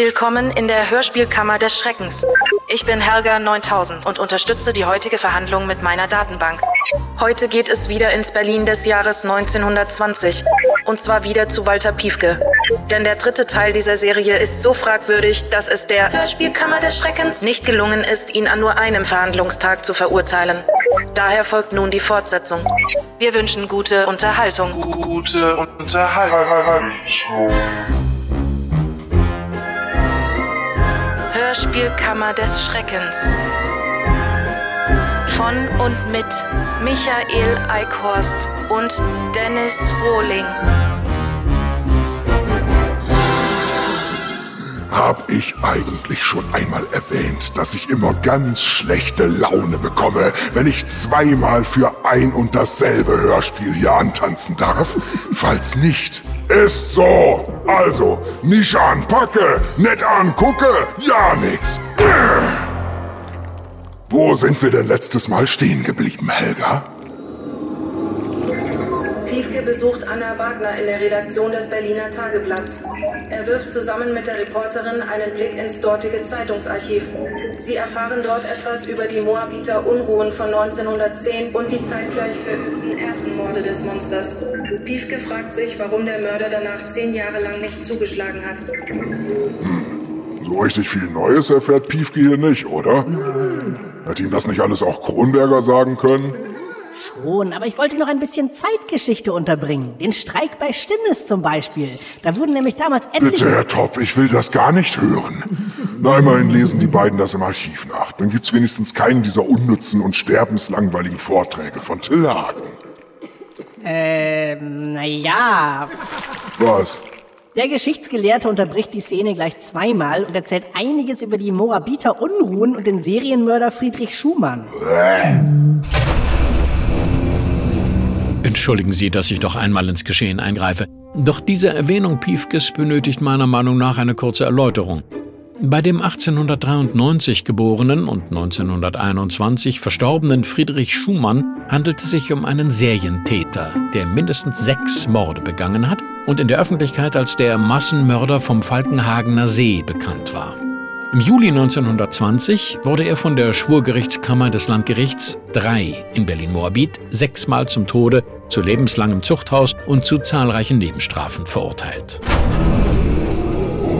Willkommen in der Hörspielkammer des Schreckens. Ich bin Helga 9000 und unterstütze die heutige Verhandlung mit meiner Datenbank. Heute geht es wieder ins Berlin des Jahres 1920 und zwar wieder zu Walter Piefke. Denn der dritte Teil dieser Serie ist so fragwürdig, dass es der Hörspielkammer des Schreckens nicht gelungen ist, ihn an nur einem Verhandlungstag zu verurteilen. Daher folgt nun die Fortsetzung. Wir wünschen gute Unterhaltung. Gute Unterhaltung. Hörspielkammer des Schreckens. Von und mit Michael Eickhorst und Dennis Rohling. Hab ich eigentlich schon einmal erwähnt, dass ich immer ganz schlechte Laune bekomme, wenn ich zweimal für ein und dasselbe Hörspiel hier antanzen darf? Falls nicht, ist so. Also, nicht anpacke, nicht angucke, ja nix. Wo sind wir denn letztes Mal stehen geblieben, Helga? Piefke besucht Anna Wagner in der Redaktion des Berliner Tageblatts. Er wirft zusammen mit der Reporterin einen Blick ins dortige Zeitungsarchiv. Sie erfahren dort etwas über die Moabiter Unruhen von 1910 und die zeitgleich verübten ersten Morde des Monsters. Piefke fragt sich, warum der Mörder danach zehn Jahre lang nicht zugeschlagen hat. So richtig viel Neues erfährt Piefke hier nicht, oder? Hätte ihm das nicht alles auch Kronberger sagen können? Schon, aber ich wollte noch ein bisschen Zeitgeschichte unterbringen. Den Streik bei Stinnes zum Beispiel. Da wurden nämlich damals endlich... Bitte, Herr Topf, ich will das gar nicht hören. Na, immerhin lesen die beiden das im Archiv nach. Dann gibt's wenigstens keinen dieser unnützen und sterbenslangweiligen Vorträge von Till Hagen. Ähm, naja. Was? Der Geschichtsgelehrte unterbricht die Szene gleich zweimal und erzählt einiges über die Moabiter Unruhen und den Serienmörder Friedrich Schumann. Entschuldigen Sie, dass ich noch einmal ins Geschehen eingreife. Doch diese Erwähnung Piefkes benötigt meiner Meinung nach eine kurze Erläuterung. Bei dem 1893 geborenen und 1921 verstorbenen Friedrich Schumann handelt es sich um einen Serientäter, der mindestens sechs Morde begangen hat und in der Öffentlichkeit als der Massenmörder vom Falkenhagener See bekannt war. Im Juli 1920 wurde er von der Schwurgerichtskammer des Landgerichts 3 in Berlin-Moabit sechsmal zum Tode, zu lebenslangem Zuchthaus und zu zahlreichen Nebenstrafen verurteilt.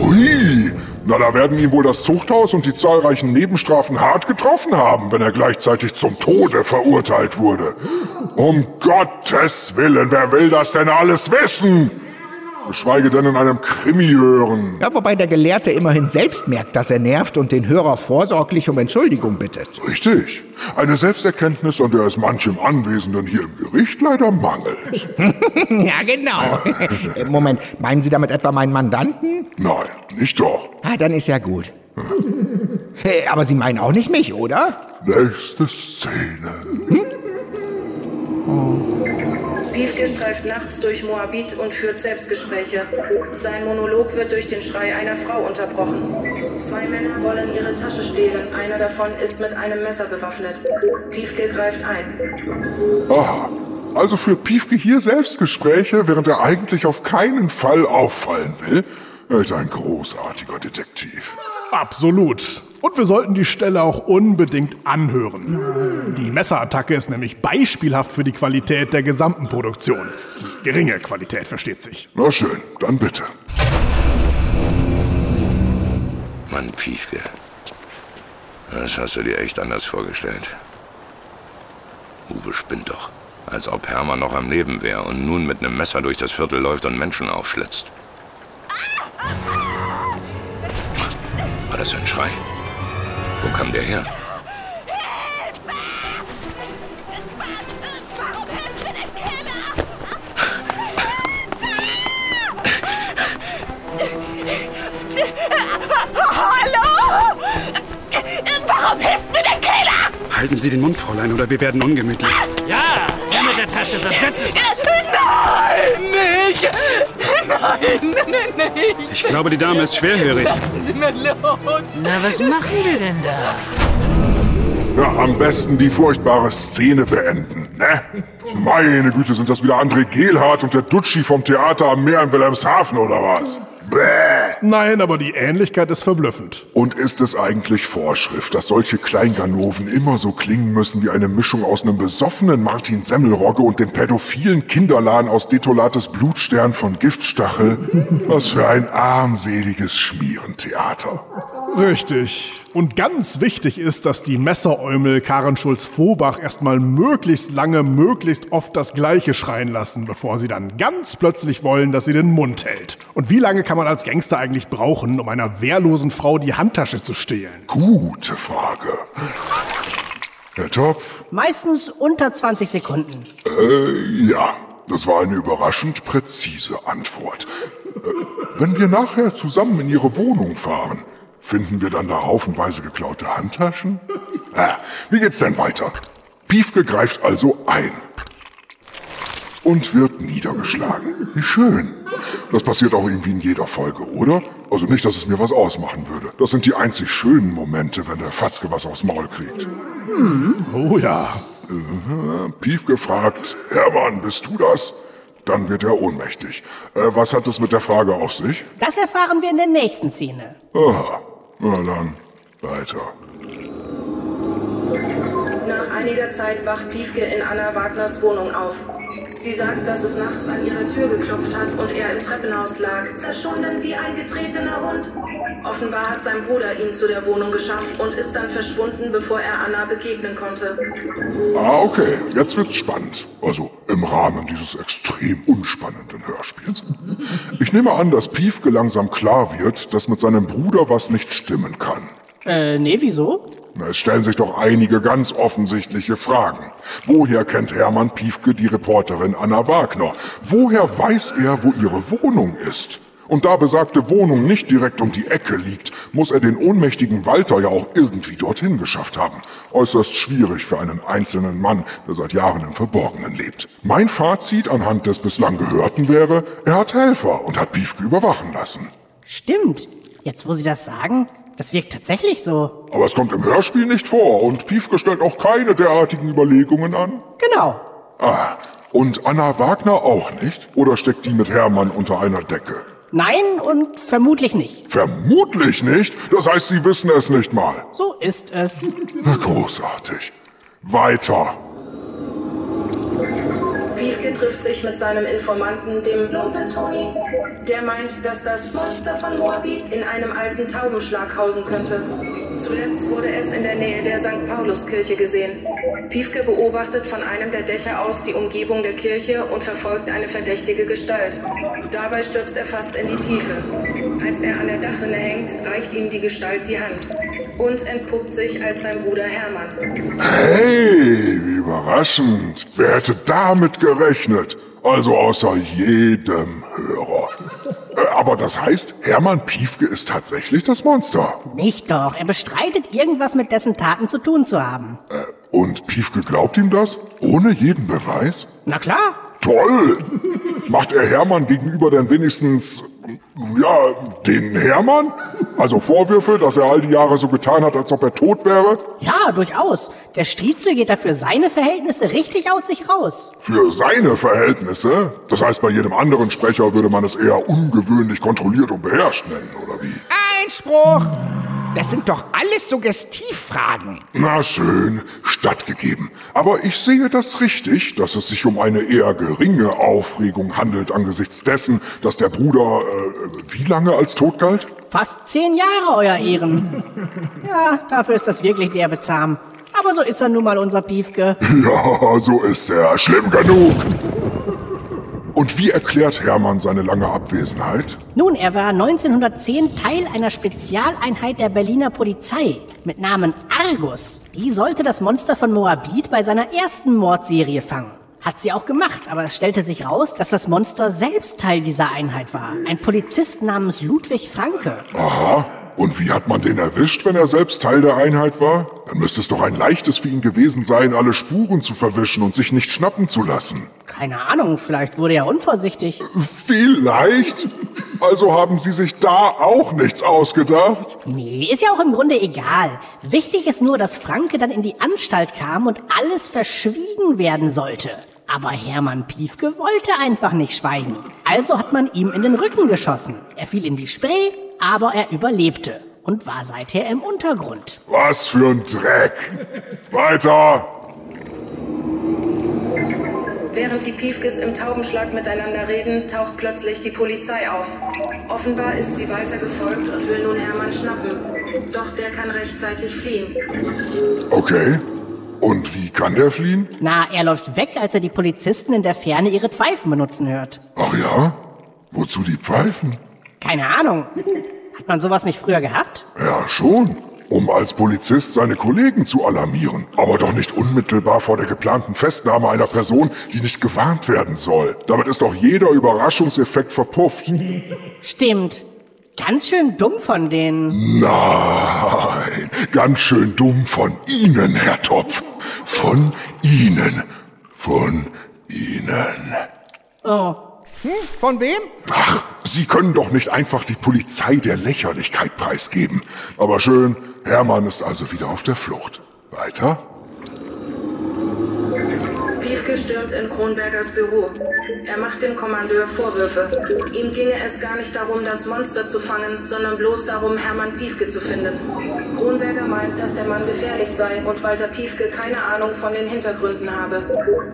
Ui, na da werden ihn wohl das Zuchthaus und die zahlreichen Nebenstrafen hart getroffen haben, wenn er gleichzeitig zum Tode verurteilt wurde. Um Gottes Willen, wer will das denn alles wissen? Geschweige denn in einem Krimi hören. Ja, wobei der Gelehrte immerhin selbst merkt, dass er nervt und den Hörer vorsorglich um Entschuldigung bittet. Richtig. Eine Selbsterkenntnis, an der es manchem Anwesenden hier im Gericht leider mangelt. ja, genau. Äh, Moment, meinen Sie damit etwa meinen Mandanten? Nein, nicht doch. Ah, dann ist ja gut. Hey, aber Sie meinen auch nicht mich, oder? Nächste Szene. Piefke streift nachts durch Moabit und führt Selbstgespräche. Sein Monolog wird durch den Schrei einer Frau unterbrochen. Zwei Männer wollen ihre Tasche stehlen. Einer davon ist mit einem Messer bewaffnet. Piefke greift ein. Aha. Also führt Piefke hier Selbstgespräche, während er eigentlich auf keinen Fall auffallen will. Er ist ein großartiger Detektiv. Absolut. Und wir sollten die Stelle auch unbedingt anhören. Die Messerattacke ist nämlich beispielhaft für die Qualität der gesamten Produktion. Die geringe Qualität versteht sich. Na schön, dann bitte. Mann, Piefke. Das hast du dir echt anders vorgestellt. Uwe spinnt doch. Als ob Hermann noch am Leben wäre und nun mit einem Messer durch das Viertel läuft und Menschen aufschlitzt. War das ein Schrei? Wo kam der her? Hallo? Warum hilft mir? Halten Sie den Mund, Fräulein, oder wir werden ungemütlich. Ja, her mit der Tasche, sonst setz es nicht! Nein, nein, nein, nicht! Ich glaube, die Dame ist schwerhörig. Lassen Sie mir los! Na, was machen wir denn da? Ja, am besten die furchtbare Szene beenden, ne? Meine Güte, sind das wieder André Gehlhardt und der Dutschi vom Theater am Meer in Wilhelmshaven oder was? Bäh. Nein, aber die Ähnlichkeit ist verblüffend. Und ist es eigentlich Vorschrift, dass solche Kleinganoven immer so klingen müssen wie eine Mischung aus einem besoffenen Martin Semmelrogge und dem pädophilen Kinderlahn aus Detolates Blutstern von Giftstachel? Was für ein armseliges Schmierentheater. Richtig. Und ganz wichtig ist, dass die Messeräumel Karen Schulz-Vobach erstmal möglichst lange, möglichst oft das Gleiche schreien lassen, bevor sie dann ganz plötzlich wollen, dass sie den Mund hält. Und wie lange kann man als Gangster eigentlich brauchen, um einer wehrlosen Frau die Handtasche zu stehlen? Gute Frage. Herr Topf? Meistens unter 20 Sekunden. Äh, ja. Das war eine überraschend präzise Antwort. Äh, wenn wir nachher zusammen in Ihre Wohnung fahren, Finden wir dann da haufenweise geklaute Handtaschen? Ah, wie geht's denn weiter? Piefke greift also ein und wird niedergeschlagen. Wie schön. Das passiert auch irgendwie in jeder Folge, oder? Also nicht, dass es mir was ausmachen würde. Das sind die einzig schönen Momente, wenn der Fatzke was aufs Maul kriegt. Hm. Oh ja. Äh, Piefke fragt, Hermann, bist du das? Dann wird er ohnmächtig. Äh, was hat es mit der Frage auf sich? Das erfahren wir in der nächsten Szene. Aha. Na dann, weiter. Nach einiger Zeit wacht Piefke in Anna Wagners Wohnung auf. Sie sagt, dass es nachts an ihrer Tür geklopft hat und er im Treppenhaus lag, zerschunden wie ein getretener Hund. Offenbar hat sein Bruder ihn zu der Wohnung geschafft und ist dann verschwunden, bevor er Anna begegnen konnte. Ah, okay. Jetzt wird's spannend. Also im Rahmen dieses extrem unspannenden Hörspiels. Ich nehme an, dass Piefke langsam klar wird, dass mit seinem Bruder was nicht stimmen kann. Äh, nee, wieso? Es stellen sich doch einige ganz offensichtliche Fragen. Woher kennt Hermann Piefke die Reporterin Anna Wagner? Woher weiß er, wo ihre Wohnung ist? Und da besagte Wohnung nicht direkt um die Ecke liegt, muss er den ohnmächtigen Walter ja auch irgendwie dorthin geschafft haben. Äußerst schwierig für einen einzelnen Mann, der seit Jahren im Verborgenen lebt. Mein Fazit anhand des bislang Gehörten wäre, er hat Helfer und hat Piefke überwachen lassen. Stimmt. Jetzt, wo Sie das sagen, das wirkt tatsächlich so. Aber es kommt im Hörspiel nicht vor und Piefke stellt auch keine derartigen Überlegungen an. Genau. Ah, und Anna Wagner auch nicht? Oder steckt die mit Hermann unter einer Decke? Nein und vermutlich nicht. Vermutlich nicht? Das heißt, Sie wissen es nicht mal. So ist es. Na, großartig. Weiter. Piefke trifft sich mit seinem Informanten, dem Lumpen Tony. Der meint, dass das Monster von Moabit in einem alten Taubenschlag hausen könnte. Zuletzt wurde es in der Nähe der St. Pauluskirche gesehen. Piefke beobachtet von einem der Dächer aus die Umgebung der Kirche und verfolgt eine verdächtige Gestalt. Dabei stürzt er fast in die Tiefe. Als er an der Dachrinne hängt, reicht ihm die Gestalt die Hand und entpuppt sich als sein Bruder Hermann. Hey, wie überraschend. Wer hätte damit gerechnet? Also außer jedem Hörer. Aber das heißt, Hermann Piefke ist tatsächlich das Monster. Nicht doch. Er bestreitet irgendwas mit dessen Taten zu tun zu haben. Äh, und Piefke glaubt ihm das? Ohne jeden Beweis? Na klar. Toll! Macht er Hermann gegenüber denn wenigstens, ja, den Hermann? Also Vorwürfe, dass er all die Jahre so getan hat, als ob er tot wäre? Ja, durchaus. Der Striezel geht da für seine Verhältnisse richtig aus sich raus. Für seine Verhältnisse? Das heißt, bei jedem anderen Sprecher würde man es eher ungewöhnlich kontrolliert und beherrscht nennen, oder wie? Einspruch! Das sind doch alles Suggestivfragen. Na schön, stattgegeben. Aber ich sehe das richtig, dass es sich um eine eher geringe Aufregung handelt angesichts dessen, dass der Bruder äh, wie lange als tot galt? Fast zehn Jahre, Euer Ehren. Ja, dafür ist das wirklich derbe zahm. Aber so ist er nun mal unser Piefke. Ja, so ist er. Schlimm genug. Und wie erklärt Hermann seine lange Abwesenheit? Nun, er war 1910 Teil einer Spezialeinheit der Berliner Polizei mit Namen Argus. Die sollte das Monster von Moabit bei seiner ersten Mordserie fangen. Hat sie auch gemacht, aber es stellte sich raus, dass das Monster selbst Teil dieser Einheit war. Ein Polizist namens Ludwig Franke. Aha. Und wie hat man den erwischt, wenn er selbst Teil der Einheit war? Dann müsste es doch ein leichtes für ihn gewesen sein, alle Spuren zu verwischen und sich nicht schnappen zu lassen. Keine Ahnung, vielleicht wurde er unvorsichtig. Vielleicht? Also haben Sie sich da auch nichts ausgedacht? Nee, ist ja auch im Grunde egal. Wichtig ist nur, dass Franke dann in die Anstalt kam und alles verschwiegen werden sollte. Aber Hermann Piefke wollte einfach nicht schweigen. Also hat man ihm in den Rücken geschossen. Er fiel in die Spree, aber er überlebte und war seither im Untergrund. Was für ein Dreck. Weiter. Während die Piefkes im Taubenschlag miteinander reden, taucht plötzlich die Polizei auf. Offenbar ist sie weiter gefolgt und will nun Hermann schnappen. Doch der kann rechtzeitig fliehen. Okay. Und wie kann der fliehen? Na, er läuft weg, als er die Polizisten in der Ferne ihre Pfeifen benutzen hört. Ach ja? Wozu die Pfeifen? Keine Ahnung. Hat man sowas nicht früher gehabt? Ja, schon. Um als Polizist seine Kollegen zu alarmieren. Aber doch nicht unmittelbar vor der geplanten Festnahme einer Person, die nicht gewarnt werden soll. Damit ist doch jeder Überraschungseffekt verpufft. Stimmt. Ganz schön dumm von denen. Nein, ganz schön dumm von Ihnen, Herr Topf. Von Ihnen. Von Ihnen. Oh. Hm, von wem? Ach, Sie können doch nicht einfach die Polizei der Lächerlichkeit preisgeben. Aber schön, Hermann ist also wieder auf der Flucht. Weiter? Piefke stürmt in Kronbergers Büro. Er macht dem Kommandeur Vorwürfe. Ihm ginge es gar nicht darum, das Monster zu fangen, sondern bloß darum, Hermann Piefke zu finden. Kronberger meint, dass der Mann gefährlich sei und Walter Piefke keine Ahnung von den Hintergründen habe.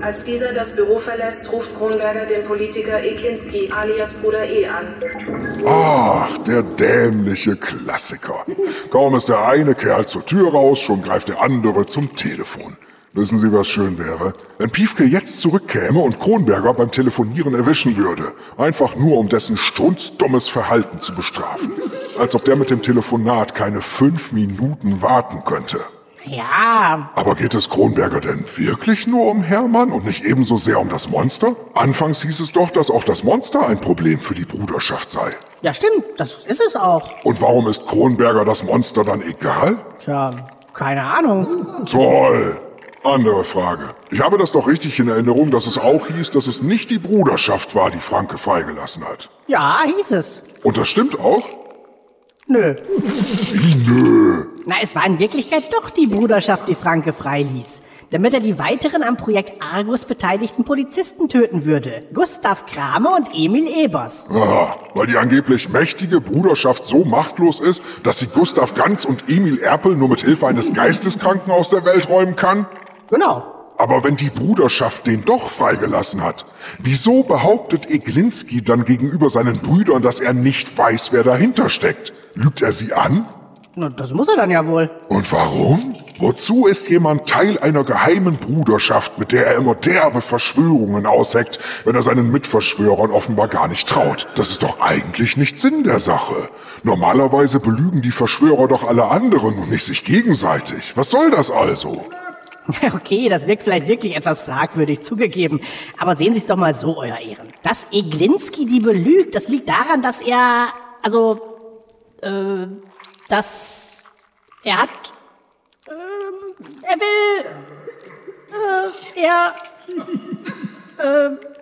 Als dieser das Büro verlässt, ruft Kronberger den Politiker Eklinski alias Bruder E an. Ach, der dämliche Klassiker. Kaum ist der eine Kerl zur Tür raus, schon greift der andere zum Telefon. Wissen Sie, was schön wäre? Wenn Piefke jetzt zurückkäme und Kronberger beim Telefonieren erwischen würde. Einfach nur, um dessen strunzdummes Verhalten zu bestrafen. Als ob der mit dem Telefonat keine fünf Minuten warten könnte. Ja. Aber geht es Kronberger denn wirklich nur um Hermann und nicht ebenso sehr um das Monster? Anfangs hieß es doch, dass auch das Monster ein Problem für die Bruderschaft sei. Ja, stimmt. Das ist es auch. Und warum ist Kronberger das Monster dann egal? Tja, keine Ahnung. Toll! Andere Frage. Ich habe das doch richtig in Erinnerung, dass es auch hieß, dass es nicht die Bruderschaft war, die Franke freigelassen hat. Ja, hieß es. Und das stimmt auch? Nö. Wie nö? Na, es war in Wirklichkeit doch die Bruderschaft, die Franke freiließ. Damit er die weiteren am Projekt Argus beteiligten Polizisten töten würde. Gustav Kramer und Emil Ebers. Aha, weil die angeblich mächtige Bruderschaft so machtlos ist, dass sie Gustav Ganz und Emil Erpel nur mit Hilfe eines Geisteskranken aus der Welt räumen kann? Genau. Aber wenn die Bruderschaft den doch freigelassen hat, wieso behauptet Eglinski dann gegenüber seinen Brüdern, dass er nicht weiß, wer dahinter steckt? Lügt er sie an? Na, das muss er dann ja wohl. Und warum? Wozu ist jemand Teil einer geheimen Bruderschaft, mit der er immer derbe Verschwörungen ausheckt, wenn er seinen Mitverschwörern offenbar gar nicht traut? Das ist doch eigentlich nicht Sinn der Sache. Normalerweise belügen die Verschwörer doch alle anderen und nicht sich gegenseitig. Was soll das also? Okay, das wirkt vielleicht wirklich etwas fragwürdig zugegeben. Aber sehen Sie es doch mal so, Euer Ehren. Dass Eglinski die belügt, das liegt daran, dass er. Also. Äh. Dass. Er hat. Ähm, er will. Äh, er. Äh.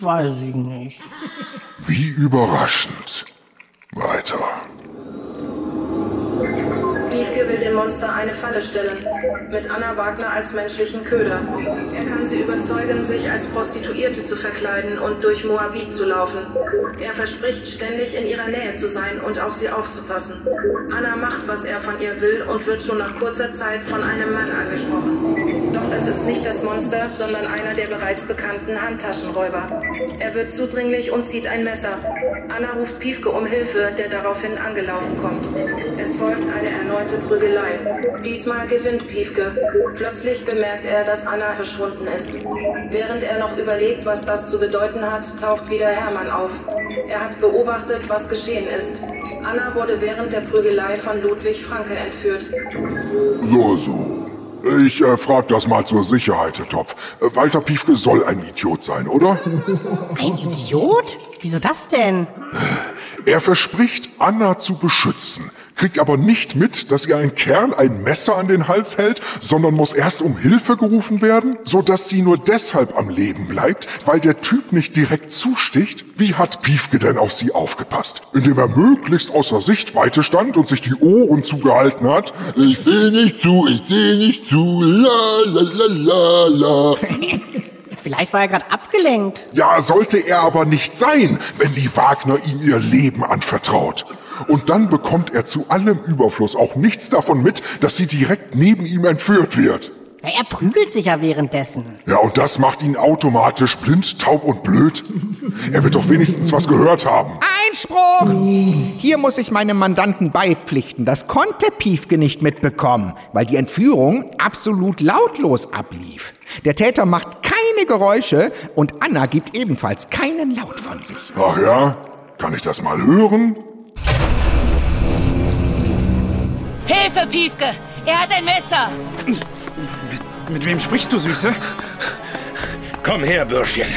Weiß ich nicht. Wie überraschend. Weiter. Piefke will dem Monster eine Falle stellen, mit Anna Wagner als menschlichen Köder. Er kann sie überzeugen, sich als Prostituierte zu verkleiden und durch Moabit zu laufen. Er verspricht, ständig in ihrer Nähe zu sein und auf sie aufzupassen. Anna macht, was er von ihr will und wird schon nach kurzer Zeit von einem Mann angesprochen. Doch es ist nicht das Monster, sondern einer der bereits bekannten Handtaschenräuber. Er wird zudringlich und zieht ein Messer. Anna ruft Piefke um Hilfe, der daraufhin angelaufen kommt. Es folgt eine erneute Prügelei. Diesmal gewinnt Piefke. Plötzlich bemerkt er, dass Anna verschwunden ist. Während er noch überlegt, was das zu bedeuten hat, taucht wieder Hermann auf. Er hat beobachtet, was geschehen ist. Anna wurde während der Prügelei von Ludwig Franke entführt. So, so. Ich äh, frag das mal zur Sicherheit, Herr Topf. Äh, Walter Piefke soll ein Idiot sein, oder? Ein Idiot? Wieso das denn? Er verspricht, Anna zu beschützen, kriegt aber nicht mit, dass ihr ein Kerl ein Messer an den Hals hält, sondern muss erst um Hilfe gerufen werden, so dass sie nur deshalb am Leben bleibt, weil der Typ nicht direkt zusticht. Wie hat Piefke denn auf sie aufgepasst? Indem er möglichst außer Sichtweite stand und sich die Ohren zugehalten hat. Ich sehe nicht zu, ich sehe nicht zu, la la la la la. Vielleicht war er gerade abgelenkt. Ja, sollte er aber nicht sein, wenn die Wagner ihm ihr Leben anvertraut. Und dann bekommt er zu allem Überfluss auch nichts davon mit, dass sie direkt neben ihm entführt wird. Ja, er prügelt sich ja währenddessen. Ja, und das macht ihn automatisch blind, taub und blöd. Er wird doch wenigstens was gehört haben. Einspruch! Hier muss ich meinem Mandanten beipflichten. Das konnte Piefke nicht mitbekommen, weil die Entführung absolut lautlos ablief. Der Täter macht keine Geräusche und Anna gibt ebenfalls keinen Laut von sich. Ach ja? Kann ich das mal hören? Hilfe, Piefke! Er hat ein Messer! Mit wem sprichst du, Süße? Komm her, Bürschchen.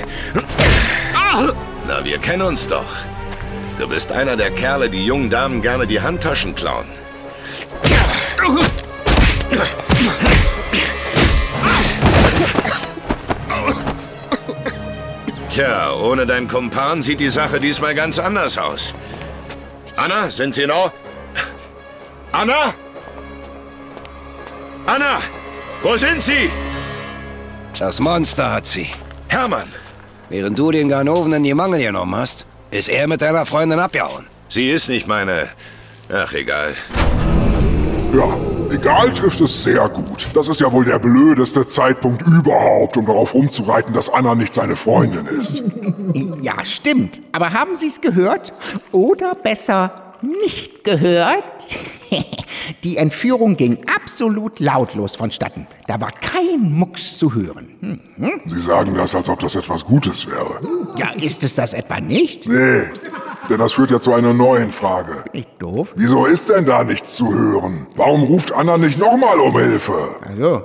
Na, wir kennen uns doch. Du bist einer der Kerle, die jungen Damen gerne die Handtaschen klauen. Tja, ohne deinen Kumpan sieht die Sache diesmal ganz anders aus. Anna, sind Sie noch? Anna? Anna! Wo sind Sie? Das Monster hat sie. Hermann! Während du den Ganoven in die Mangel genommen hast, ist er mit deiner Freundin abgehauen. Sie ist nicht meine... Ach, egal. Ja, egal trifft es sehr gut. Das ist ja wohl der blödeste Zeitpunkt überhaupt, um darauf rumzureiten, dass Anna nicht seine Freundin ist. Ja, stimmt. Aber haben Sie es gehört? Oder besser nicht gehört? Die Entführung ging absolut lautlos vonstatten. Da war kein Mucks zu hören. Hm? Sie sagen das, als ob das etwas Gutes wäre. Ja, ist es das etwa nicht? Nee, denn das führt ja zu einer neuen Frage. Echt doof. Wieso ist denn da nichts zu hören? Warum ruft Anna nicht nochmal um Hilfe? Also,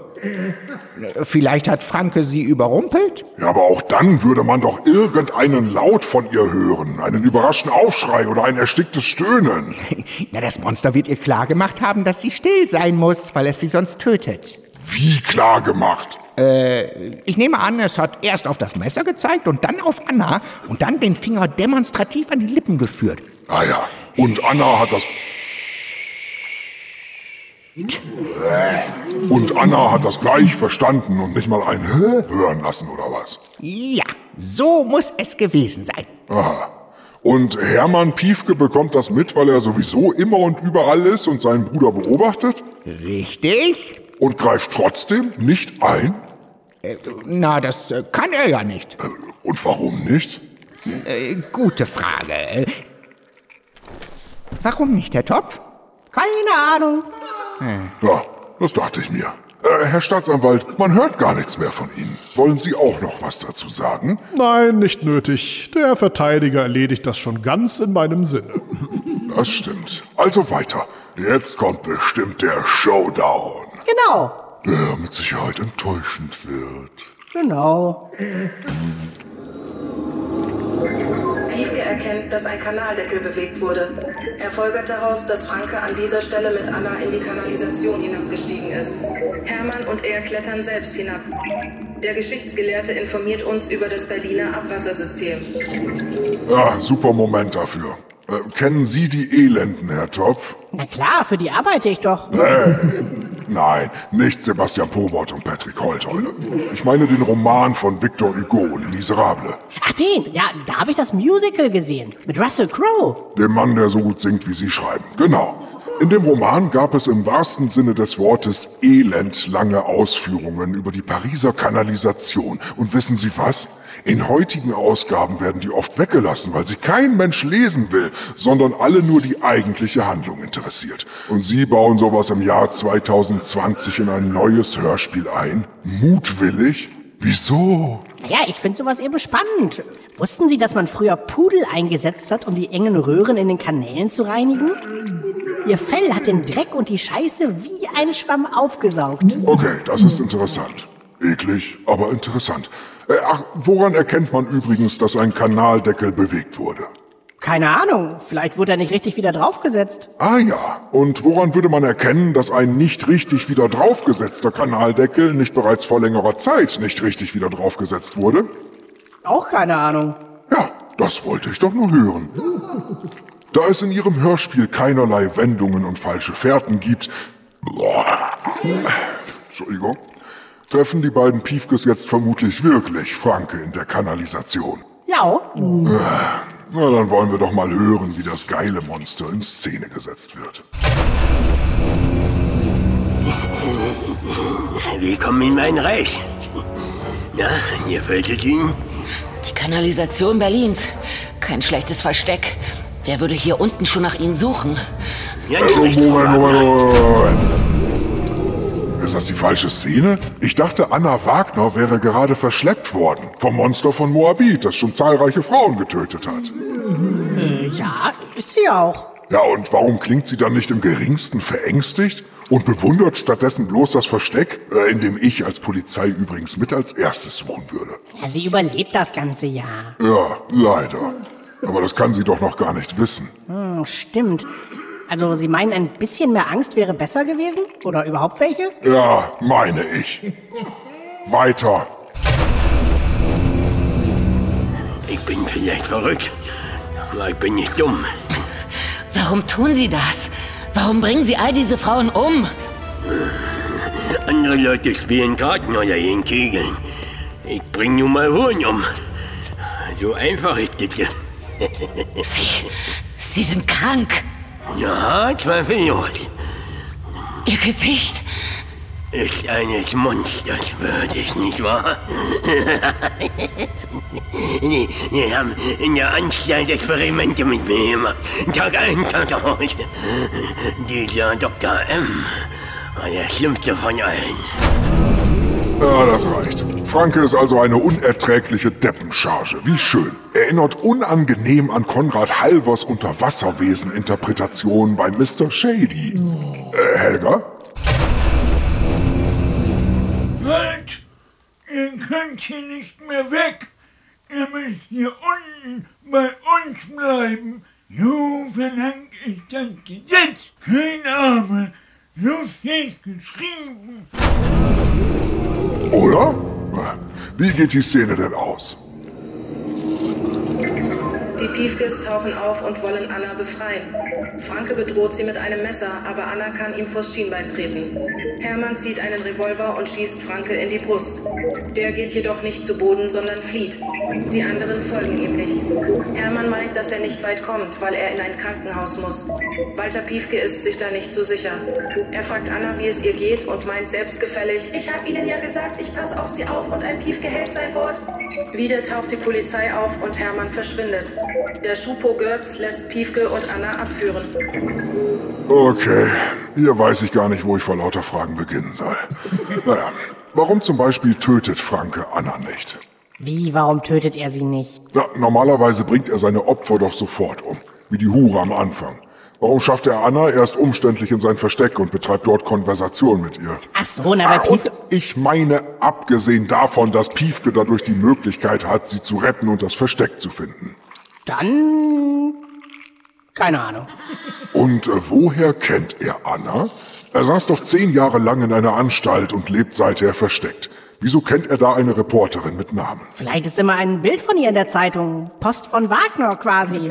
vielleicht hat Franke sie überrumpelt? Ja, aber auch dann würde man doch irgendeinen Laut von ihr hören. Einen überraschten Aufschrei oder ein ersticktes Stöhnen. Na, das Monster wird ihr klargemacht haben, dass sie still sein muss, weil es sie sonst tötet. Wie klar gemacht? Äh, ich nehme an, es hat erst auf das Messer gezeigt und dann auf Anna und dann den Finger demonstrativ an die Lippen geführt. Ah ja, und Anna hat das... Und Anna hat das gleich verstanden und nicht mal ein Hä hören lassen, oder was? Ja, so muss es gewesen sein. Aha. Und Hermann Piefke bekommt das mit, weil er sowieso immer und überall ist und seinen Bruder beobachtet? Richtig. Und greift trotzdem nicht ein? Äh, na, das äh, kann er ja nicht. Und warum nicht? Äh, gute Frage. Warum nicht, Herr Topf? Keine Ahnung. Ja, das dachte ich mir. Äh, Herr Staatsanwalt, man hört gar nichts mehr von Ihnen. Wollen Sie auch noch was dazu sagen? Nein, nicht nötig. Der Verteidiger erledigt das schon ganz in meinem Sinne. Das stimmt. Also weiter. Jetzt kommt bestimmt der Showdown. Genau. Der mit Sicherheit enttäuschend wird. Genau. Piefke erkennt, dass ein Kanaldeckel bewegt wurde. Er folgert daraus, dass Franke an dieser Stelle mit Anna in die Kanalisation hinabgestiegen ist. Hermann und er klettern selbst hinab. Der Geschichtsgelehrte informiert uns über das Berliner Abwassersystem. Ja, super Moment dafür. Äh, kennen Sie die Elenden, Herr Topf? Na klar, für die arbeite ich doch. Äh, nein, nicht Sebastian Pobot und Patrick Holtheuer. Ich meine den Roman von Victor Hugo, Les Miserables. Ach den, ja, da habe ich das Musical gesehen. Mit Russell Crowe. Dem Mann, der so gut singt, wie Sie schreiben. Genau. In dem Roman gab es im wahrsten Sinne des Wortes elendlange Ausführungen über die Pariser Kanalisation. Und wissen Sie was? In heutigen Ausgaben werden die oft weggelassen, weil sie kein Mensch lesen will, sondern alle nur die eigentliche Handlung interessiert. Und Sie bauen sowas im Jahr 2020 in ein neues Hörspiel ein? Mutwillig? Wieso? Naja, ich finde sowas eben spannend. Wussten Sie, dass man früher Pudel eingesetzt hat, um die engen Röhren in den Kanälen zu reinigen? Ihr Fell hat den Dreck und die Scheiße wie ein Schwamm aufgesaugt. Okay, das ist interessant. Eklig, aber interessant. Äh, ach, woran erkennt man übrigens, dass ein Kanaldeckel bewegt wurde? Keine Ahnung, vielleicht wurde er nicht richtig wieder draufgesetzt. Ah ja, und woran würde man erkennen, dass ein nicht richtig wieder draufgesetzter Kanaldeckel nicht bereits vor längerer Zeit nicht richtig wieder draufgesetzt wurde? Auch keine Ahnung. Ja, das wollte ich doch nur hören. Da es in Ihrem Hörspiel keinerlei Wendungen und falsche Fährten gibt, Entschuldigung, treffen die beiden Piefkes jetzt vermutlich wirklich Franke in der Kanalisation. Ja. Na, dann wollen wir doch mal hören, wie das geile Monster in Szene gesetzt wird. Willkommen in mein Reich. Na, ihr gefällt es Ihnen? Die Kanalisation Berlins. Kein schlechtes Versteck. Wer würde hier unten schon nach Ihnen suchen? Oh, recht, Moment, Moment. Moment. Ist das die falsche Szene? Ich dachte, Anna Wagner wäre gerade verschleppt worden vom Monster von Moabit, das schon zahlreiche Frauen getötet hat. Äh, ja, ist sie auch. Ja, und warum klingt sie dann nicht im geringsten verängstigt und bewundert stattdessen bloß das Versteck, äh, in dem ich als Polizei übrigens mit als erstes suchen würde? Ja, sie überlebt das ganze Jahr. Ja, leider. Aber das kann sie doch noch gar nicht wissen. Hm, stimmt. Also, Sie meinen, ein bisschen mehr Angst wäre besser gewesen? Oder überhaupt welche? Ja, meine ich. Weiter. Ich bin vielleicht verrückt, aber ich bin nicht dumm. Warum tun Sie das? Warum bringen Sie all diese Frauen um? Andere Leute spielen Karten oder gehen kegeln. Ich bring nur mal Huren um. So einfach ist das. ja. Sie, Sie sind krank. Ja, zweifellos. Ihr Gesicht. Ist eines Monsters würdig, nicht wahr? die, die haben in der Anstalt Experimente mit mir gemacht. Tag ein, Tag aus. Dieser Dr. M. war der schlimmste von allen. Ja, das reicht. Franke ist also eine unerträgliche Deppencharge. Wie schön. Erinnert unangenehm an Konrad Halvers Unterwasserwesen-Interpretation bei Mr. Shady. Äh, Helga? Halt! Ihr könnt hier nicht mehr weg! Ihr müsst hier unten bei uns bleiben! So verlangt es das Gesetz! Kein Arme! So steht geschrieben! Oder? Wie geht die Szene denn aus? Die Piefkes tauchen auf und wollen Anna befreien. Franke bedroht sie mit einem Messer, aber Anna kann ihm vors Schienbein treten. Hermann zieht einen Revolver und schießt Franke in die Brust. Der geht jedoch nicht zu Boden, sondern flieht. Die anderen folgen ihm nicht. Hermann meint, dass er nicht weit kommt, weil er in ein Krankenhaus muss. Walter Piefke ist sich da nicht so sicher. Er fragt Anna, wie es ihr geht und meint selbstgefällig, ich habe Ihnen ja gesagt, ich passe auf Sie auf und ein Piefke hält sein Wort. Wieder taucht die Polizei auf und Hermann verschwindet. Der Schupo Götz lässt Piefke und Anna abführen. Okay, hier weiß ich gar nicht, wo ich vor lauter Fragen beginnen soll. Naja, warum zum Beispiel tötet Franke Anna nicht? Wie, warum tötet er sie nicht? Na, normalerweise bringt er seine Opfer doch sofort um, wie die Hure am Anfang. Warum schafft er Anna erst umständlich in sein Versteck und betreibt dort Konversation mit ihr? Ach so, na, bei Piefke... Ich meine, abgesehen davon, dass Piefke dadurch die Möglichkeit hat, sie zu retten und das Versteck zu finden. Dann... Keine Ahnung. Und äh, woher kennt er Anna? Er saß doch zehn Jahre lang in einer Anstalt und lebt seither versteckt. Wieso kennt er da eine Reporterin mit Namen? Vielleicht ist immer ein Bild von ihr in der Zeitung. Post von Wagner quasi.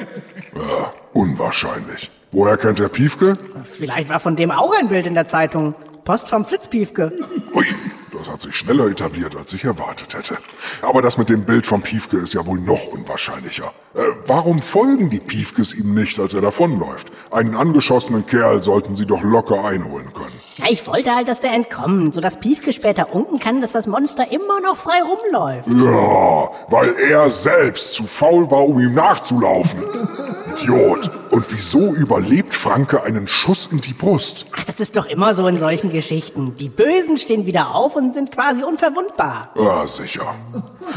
Ja, unwahrscheinlich. Woher kennt er Piefke? Vielleicht war von dem auch ein Bild in der Zeitung. Post vom Flitzpiefke. Ui, das hat sich schneller etabliert, als ich erwartet hätte. Aber das mit dem Bild vom Piefke ist ja wohl noch unwahrscheinlicher. Äh, warum folgen die Piefkes ihm nicht, als er davonläuft? Einen angeschossenen Kerl sollten sie doch locker einholen können. Ja, ich wollte halt, dass der entkommt, sodass Piefke später unken kann, dass das Monster immer noch frei rumläuft. Ja, weil er selbst zu faul war, um ihm nachzulaufen. Idiot. Und wieso überlebt Franke einen Schuss in die Brust? Ach, das ist doch immer so in solchen Geschichten. Die Bösen stehen wieder auf und sind quasi unverwundbar. Ja, sicher.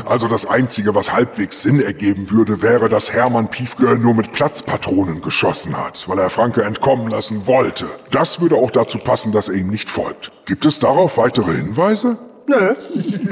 Also das Einzige, was halbwegs Sinn ergeben würde, wäre, dass Hermann Piefke nur mit Platzpatronen geschossen hat, weil er Franke entkommen lassen wollte. Das würde auch dazu passen, dass er ihm nicht folgt. Gibt es darauf weitere Hinweise? Nö.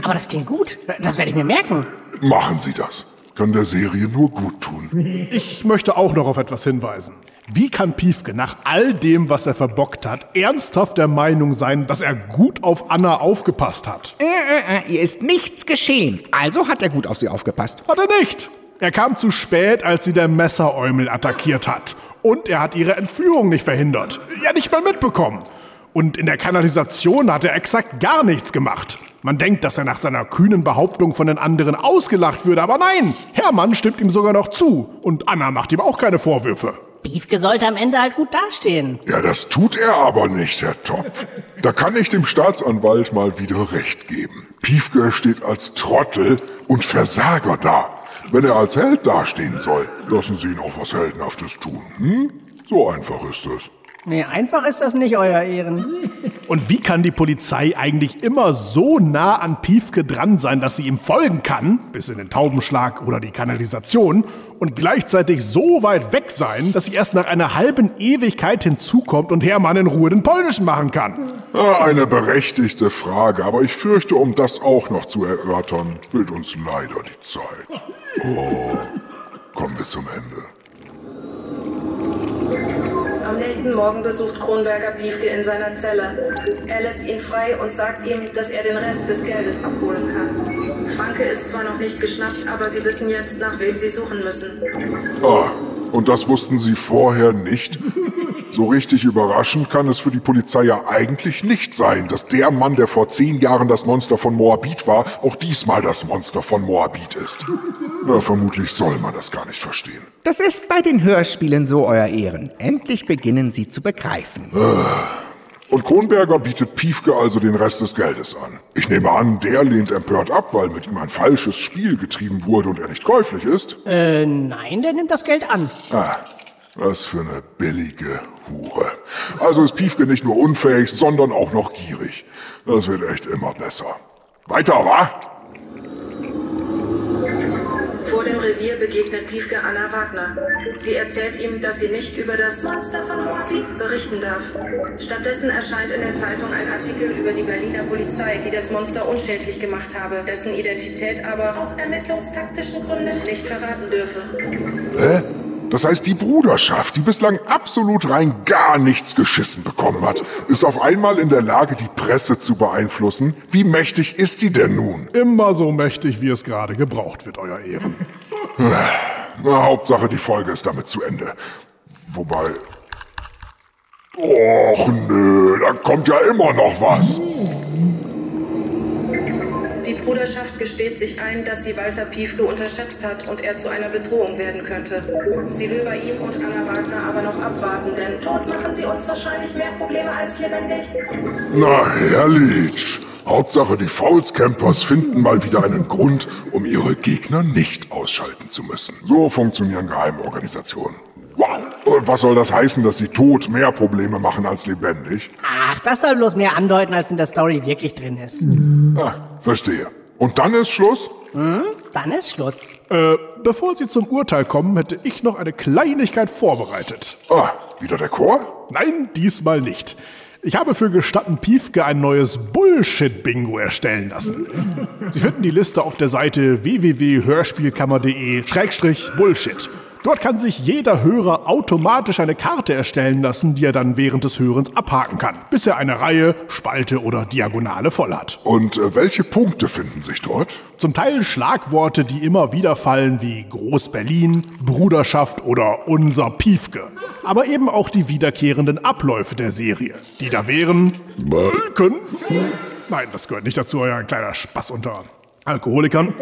Aber das klingt gut. Das werde ich mir merken. Machen Sie das. kann der Serie nur gut tun. Ich möchte auch noch auf etwas hinweisen. Wie kann Piefke nach all dem, was er verbockt hat, ernsthaft der Meinung sein, dass er gut auf Anna aufgepasst hat? Äh, äh, äh, ihr ist nichts geschehen. Also hat er gut auf sie aufgepasst. Hat er nicht. Er kam zu spät, als sie der Messeräumel attackiert hat. Und er hat ihre Entführung nicht verhindert. Ja, nicht mal mitbekommen. Und in der Kanalisation hat er exakt gar nichts gemacht. Man denkt, dass er nach seiner kühnen Behauptung von den anderen ausgelacht würde, aber nein, Hermann stimmt ihm sogar noch zu. Und Anna macht ihm auch keine Vorwürfe. Piefke sollte am Ende halt gut dastehen. Ja, das tut er aber nicht, Herr Topf. Da kann ich dem Staatsanwalt mal wieder recht geben. Piefke steht als Trottel und Versager da. Wenn er als Held dastehen soll, lassen Sie ihn auch was Heldenhaftes tun. Hm? So einfach ist es. Nee, einfach ist das nicht, Euer Ehren. Und wie kann die Polizei eigentlich immer so nah an Piefke dran sein, dass sie ihm folgen kann, bis in den Taubenschlag oder die Kanalisation, und gleichzeitig so weit weg sein, dass sie erst nach einer halben Ewigkeit hinzukommt und Hermann in Ruhe den Polnischen machen kann? Ja, eine berechtigte Frage, aber ich fürchte, um das auch noch zu erörtern, fehlt uns leider die Zeit. Oh, kommen wir zum Ende. Nächsten Morgen besucht Kronberger Piefke in seiner Zelle. Er lässt ihn frei und sagt ihm, dass er den Rest des Geldes abholen kann. Franke ist zwar noch nicht geschnappt, aber sie wissen jetzt, nach wem sie suchen müssen. Ah, und das wussten Sie vorher nicht? So richtig überraschend kann es für die Polizei ja eigentlich nicht sein, dass der Mann, der vor zehn Jahren das Monster von Moabit war, auch diesmal das Monster von Moabit ist. Na, vermutlich soll man das gar nicht verstehen. Das ist bei den Hörspielen so, Euer Ehren. Endlich beginnen sie zu begreifen. Und Kronberger bietet Piefke also den Rest des Geldes an. Ich nehme an, der lehnt empört ab, weil mit ihm ein falsches Spiel getrieben wurde und er nicht käuflich ist. Äh, nein, der nimmt das Geld an. Ah, was für eine billige Hure. Also ist Piefke nicht nur unfähig, sondern auch noch gierig. Das wird echt immer besser. Weiter, wa? Vor dem Revier begegnet Piefke Anna Wagner. Sie erzählt ihm, dass sie nicht über das Monster von Moabit berichten darf. Stattdessen erscheint in der Zeitung ein Artikel über die Berliner Polizei, die das Monster unschädlich gemacht habe, dessen Identität aber aus ermittlungstaktischen Gründen nicht verraten dürfe. Hä? Das heißt, die Bruderschaft, die bislang absolut rein gar nichts geschissen bekommen hat, ist auf einmal in der Lage, die Presse zu beeinflussen. Wie mächtig ist die denn nun? Immer so mächtig, wie es gerade gebraucht wird, Euer Ehren. Na, Hauptsache, die Folge ist damit zu Ende. Wobei. Och nö, da kommt ja immer noch was. Bruderschaft gesteht sich ein, dass sie Walter Piefke unterschätzt hat und er zu einer Bedrohung werden könnte. Sie will bei ihm und Anna Wagner aber noch abwarten, denn dort machen sie uns wahrscheinlich mehr Probleme als lebendig. Na, herrlich. Hauptsache, die Fouls-Campers finden mal wieder einen Grund, um ihre Gegner nicht ausschalten zu müssen. So funktionieren Geheimorganisationen. Wow. Und was soll das heißen, dass sie tot mehr Probleme machen als lebendig? Ach, das soll bloß mehr andeuten, als in der Story wirklich drin ist. Ah, verstehe. Und dann ist Schluss? Hm? Dann ist Schluss. Äh, bevor Sie zum Urteil kommen, hätte ich noch eine Kleinigkeit vorbereitet. Ah, wieder der Chor? Nein, diesmal nicht. Ich habe für Gestatten Piefke ein neues Bullshit-Bingo erstellen lassen. Sie finden die Liste auf der Seite www.hörspielkammer.de-bullshit. Dort kann sich jeder Hörer automatisch eine Karte erstellen lassen, die er dann während des Hörens abhaken kann, bis er eine Reihe, Spalte oder Diagonale voll hat. Und äh, welche Punkte finden sich dort? Zum Teil Schlagworte, die immer wieder fallen, wie Groß-Berlin, Bruderschaft oder unser Piefke. Aber eben auch die wiederkehrenden Abläufe der Serie, die da wären Balken. Nein, das gehört nicht dazu, euer kleiner Spaß unter Alkoholikern.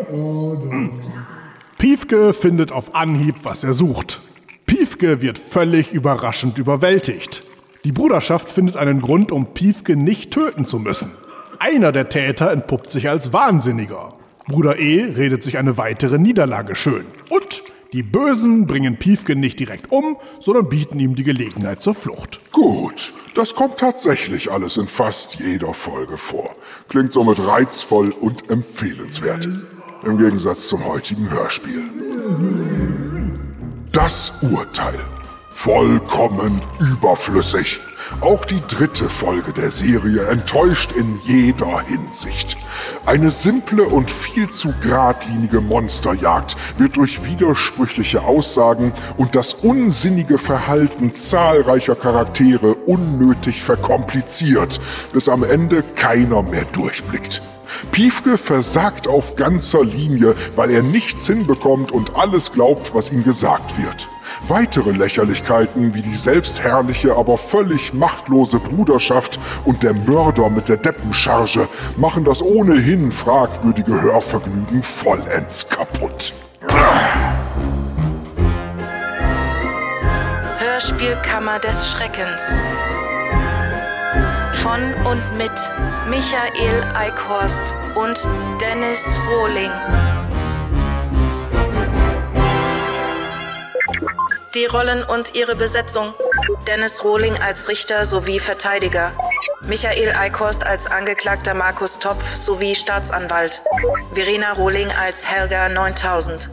Piefke findet auf Anhieb, was er sucht. Piefke wird völlig überraschend überwältigt. Die Bruderschaft findet einen Grund, um Piefke nicht töten zu müssen. Einer der Täter entpuppt sich als Wahnsinniger. Bruder E redet sich eine weitere Niederlage schön. Und die Bösen bringen Piefke nicht direkt um, sondern bieten ihm die Gelegenheit zur Flucht. Gut, das kommt tatsächlich alles in fast jeder Folge vor. Klingt somit reizvoll und empfehlenswert. Im Gegensatz zum heutigen Hörspiel. Das Urteil. Vollkommen überflüssig. Auch die dritte Folge der Serie enttäuscht in jeder Hinsicht. Eine simple und viel zu geradlinige Monsterjagd wird durch widersprüchliche Aussagen und das unsinnige Verhalten zahlreicher Charaktere unnötig verkompliziert, bis am Ende keiner mehr durchblickt. Piefke versagt auf ganzer Linie, weil er nichts hinbekommt und alles glaubt, was ihm gesagt wird. Weitere Lächerlichkeiten wie die selbstherrliche, aber völlig machtlose Bruderschaft und der Mörder mit der Deppencharge machen das ohnehin fragwürdige Hörvergnügen vollends kaputt. Hörspielkammer des Schreckens. Von und mit Michael Eickhorst und Dennis Rohling. Die Rollen und ihre Besetzung. Dennis Rohling als Richter sowie Verteidiger. Michael Eickhorst als Angeklagter Markus Topf sowie Staatsanwalt. Verena Rohling als Helga 9000.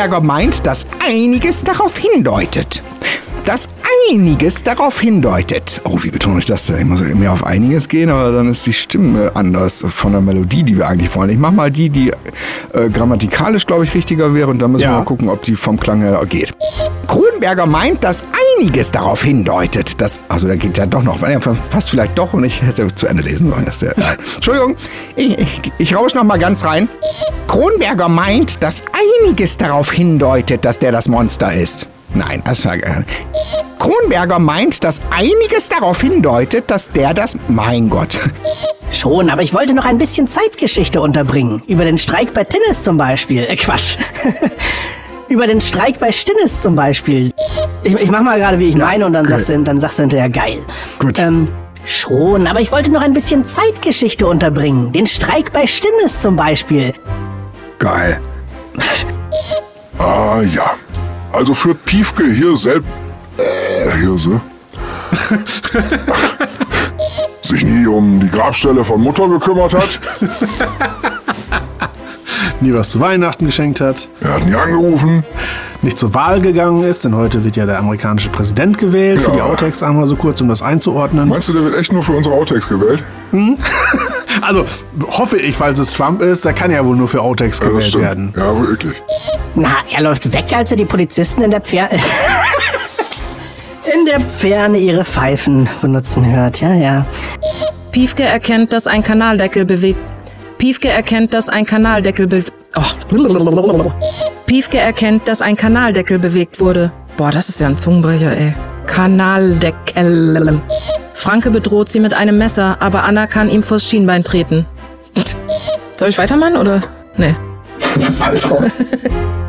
Kronberger meint, dass einiges darauf hindeutet. Dass einiges darauf hindeutet. Oh, wie betone ich das denn? Ich muss mehr auf einiges gehen, aber dann ist die Stimme anders von der Melodie, die wir eigentlich wollen. Ich mach mal die, die äh, grammatikalisch, glaube ich, richtiger wäre und dann müssen Ja. wir mal gucken, ob die vom Klang her geht. Kronberger meint, dass einiges darauf hindeutet, dass. Also, da geht ja doch noch. Ja, passt vielleicht doch und ich hätte zu Ende lesen sollen. Dass der, äh, Entschuldigung, ich, ich, ich rausch noch mal ganz rein. Kronberger meint, dass einiges darauf hindeutet, dass der das Monster ist. Nein, das war. Äh, Kronberger meint, dass einiges darauf hindeutet, dass der das. Mein Gott. Schon, aber ich wollte noch ein bisschen Zeitgeschichte unterbringen. Über den Streik bei Tinnis zum Beispiel. Äh, Quatsch. Über den Streik bei Stinnes zum Beispiel. Ich, ich mach mal gerade, wie ich meine, und dann okay. sagst, du, dann sagst du hinterher geil. Gut. Ähm, schon, aber ich wollte noch ein bisschen Zeitgeschichte unterbringen. Den Streik bei Stinnes zum Beispiel. Geil. Ah ja. Also führt Piefke hier selbst. Äh, Hirse. sich nie um die Grabstelle von Mutter gekümmert hat. Nie was zu Weihnachten geschenkt hat. Er hat nie angerufen. Nicht zur Wahl gegangen ist, denn heute wird ja der amerikanische Präsident gewählt. Für Ja. die Outtakes einmal so kurz, um das einzuordnen. Meinst du, der wird echt nur für unsere Outtakes gewählt? Also hoffe ich, falls es Trump ist, der kann ja wohl nur für Outtakes gewählt werden. Ja, wirklich. Na, er läuft weg, als er die Polizisten in der Pferde. in der Ferne ihre Pfeifen benutzen hört. Ja, ja. Piefke erkennt, dass ein Kanaldeckel bewegt. Piefke erkennt, dass ein Kanaldeckel bewegt. Oh. Piefke erkennt, dass ein Kanaldeckel bewegt wurde. Boah, das ist ja ein Zungenbrecher, ey. Kanaldeckel. Franke bedroht sie mit einem Messer, aber Anna kann ihm vors Schienbein treten. Soll ich weitermachen oder? Nee. Alter.